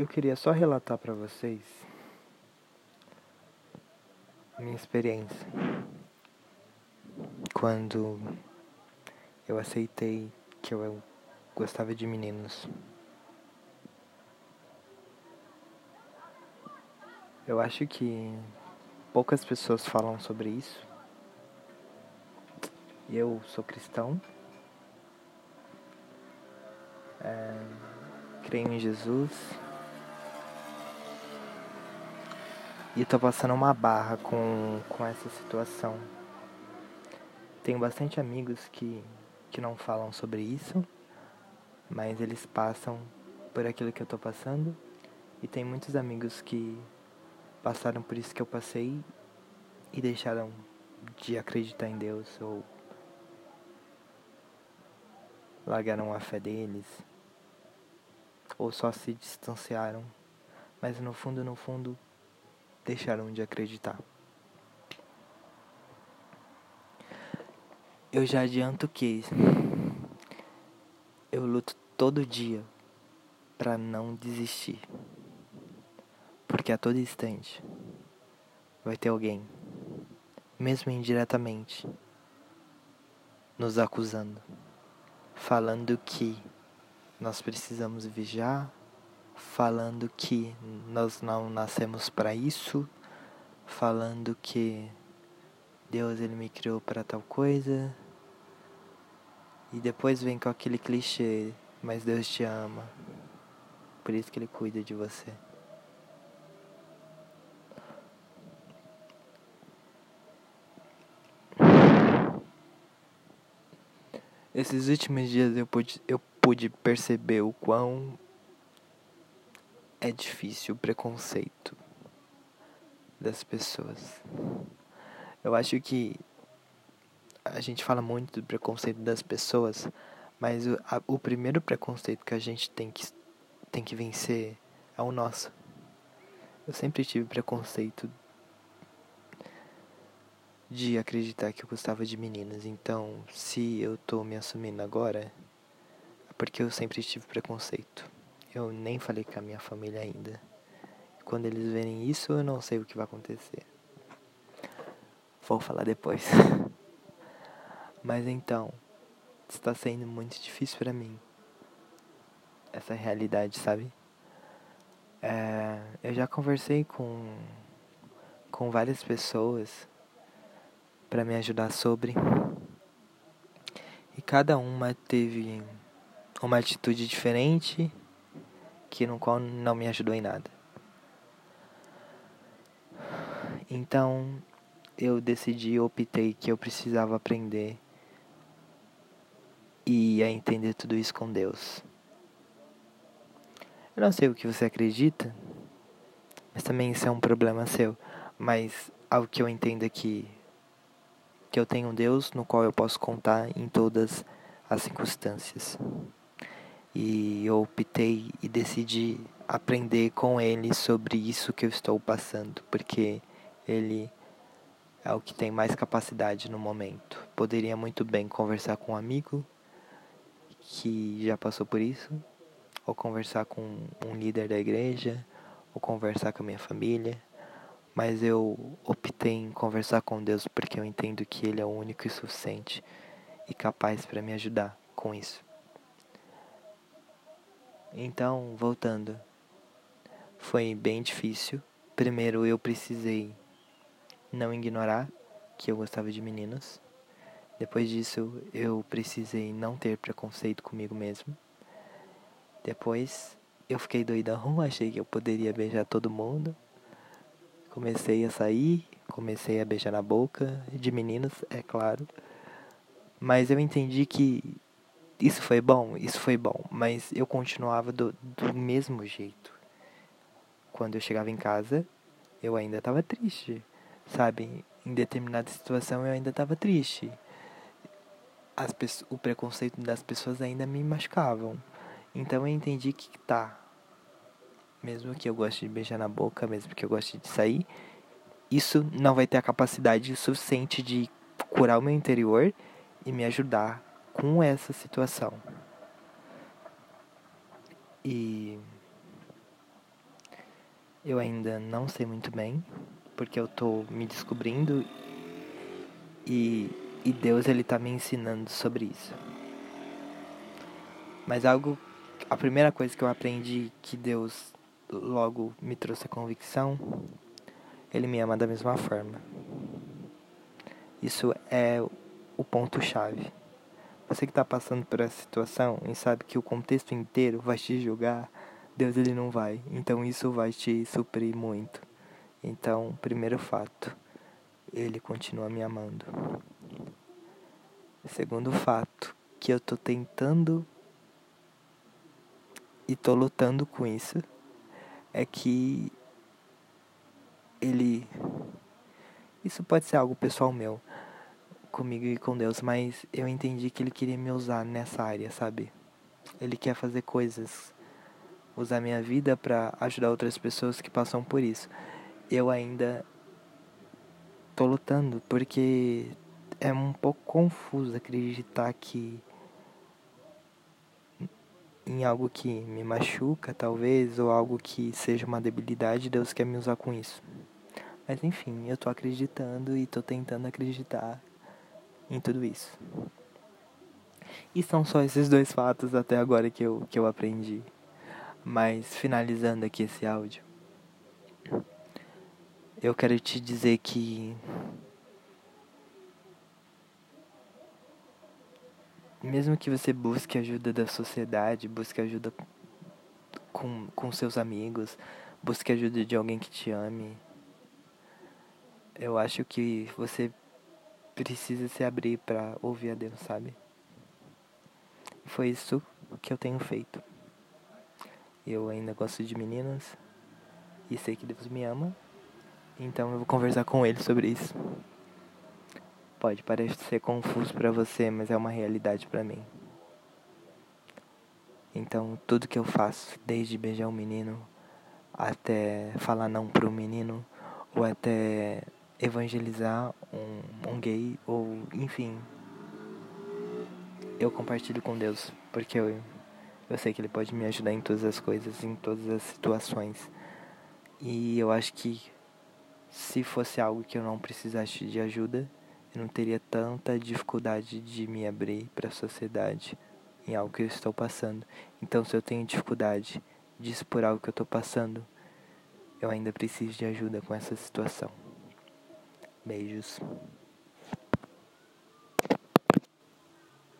eu queria só relatar para vocês minha experiência quando eu aceitei que eu gostava de meninos. Eu acho que poucas pessoas falam sobre isso. Eu sou cristão. É, creio em Jesus. E tô passando uma barra com, com essa situação. Tenho bastante amigos que, que não falam sobre isso, mas eles passam por aquilo que eu tô passando. E tem muitos amigos que passaram por isso que eu passei e deixaram de acreditar em Deus ou largaram a fé deles ou só se distanciaram, mas no fundo, no fundo, deixaram de acreditar. Eu já adianto que eu luto todo dia para não desistir. Porque a todo instante vai ter alguém, mesmo indiretamente, nos acusando, falando que nós precisamos vigiar, falando que nós não nascemos para isso, falando que Deus ele me criou para tal coisa. E depois vem com aquele clichê, mas Deus te ama. Por isso que ele cuida de você. Esses últimos dias eu pude, eu pude perceber o quão é difícil o preconceito das pessoas. Eu acho que a gente fala muito do preconceito das pessoas, mas o, a, o primeiro preconceito que a gente tem que, tem que vencer é o nosso. Eu sempre tive preconceito de acreditar que eu gostava de meninas, então se eu tô me assumindo agora, é porque eu sempre tive preconceito. Eu nem falei com a minha família ainda. Quando eles verem isso, eu não sei o que vai acontecer. Vou falar depois. Mas então, está sendo muito difícil para mim. Essa realidade, sabe? É, eu já conversei com, com várias pessoas para me ajudar sobre. E cada uma teve uma atitude diferente que no qual não me ajudou em nada. Então, eu decidi, optei que eu precisava aprender e a entender tudo isso com Deus. Eu não sei o que você acredita, mas também isso é um problema seu. Mas algo que eu entendo é que, que eu tenho um Deus no qual eu posso contar em todas as circunstâncias. E eu optei e decidi aprender com Ele sobre isso que eu estou passando, porque Ele é o que tem mais capacidade no momento. Poderia muito bem conversar com um amigo que já passou por isso, ou conversar com um líder da igreja, ou conversar com a minha família, mas eu optei em conversar com Deus porque eu entendo que Ele é o único e suficiente e capaz para me ajudar com isso. Então, voltando, foi bem difícil. Primeiro eu precisei não ignorar que eu gostava de meninos. Depois disso, eu precisei não ter preconceito comigo mesmo. Depois, eu fiquei doidão, achei que eu poderia beijar todo mundo. Comecei a sair, comecei a beijar na boca, de meninos, é claro. Mas eu entendi que isso foi bom, isso foi bom, mas eu continuava do, do mesmo jeito. Quando eu chegava em casa, eu ainda estava triste sabe? Em determinada situação eu ainda estava triste. As o preconceito das pessoas ainda me machucavam. Então eu entendi que tá. Mesmo que eu goste de beijar na boca, mesmo que eu goste de sair, isso não vai ter a capacidade suficiente de curar o meu interior e me ajudar com essa situação. E Eu ainda não sei muito bem, porque eu tô me descobrindo e, e Deus ele tá me ensinando sobre isso. Mas algo a primeira coisa que eu aprendi que Deus logo me trouxe a convicção, ele me ama da mesma forma. Isso é o ponto chave. Você que está passando por essa situação e sabe que o contexto inteiro vai te julgar, Deus ele não vai. Então isso vai te suprir muito. Então, primeiro fato, ele continua me amando. Segundo fato, que eu tô tentando e tô lutando com isso, é que ele isso pode ser algo pessoal meu comigo e com Deus, mas eu entendi que ele queria me usar nessa área, sabe? Ele quer fazer coisas, usar minha vida para ajudar outras pessoas que passam por isso. Eu ainda tô lutando porque é um pouco confuso acreditar que em algo que me machuca, talvez, ou algo que seja uma debilidade, Deus quer me usar com isso. Mas enfim, eu tô acreditando e tô tentando acreditar em tudo isso. E são só esses dois fatos até agora que eu, que eu aprendi. Mas finalizando aqui esse áudio, eu quero te dizer que mesmo que você busque ajuda da sociedade, busque ajuda com, com seus amigos, busque ajuda de alguém que te ame, eu acho que você precisa se abrir para ouvir a Deus, sabe? Foi isso que eu tenho feito. Eu ainda gosto de meninas e sei que Deus me ama, então eu vou conversar com ele sobre isso. Pode parecer confuso para você, mas é uma realidade para mim. Então, tudo que eu faço, desde beijar um menino até falar não pro menino, ou até evangelizar um, um gay, ou enfim, eu compartilho com Deus, porque eu, eu sei que Ele pode me ajudar em todas as coisas, em todas as situações. E eu acho que se fosse algo que eu não precisasse de ajuda, eu não teria tanta dificuldade de me abrir para a sociedade em algo que eu estou passando. Então, se eu tenho dificuldade de expor algo que eu estou passando, eu ainda preciso de ajuda com essa situação. Beijos.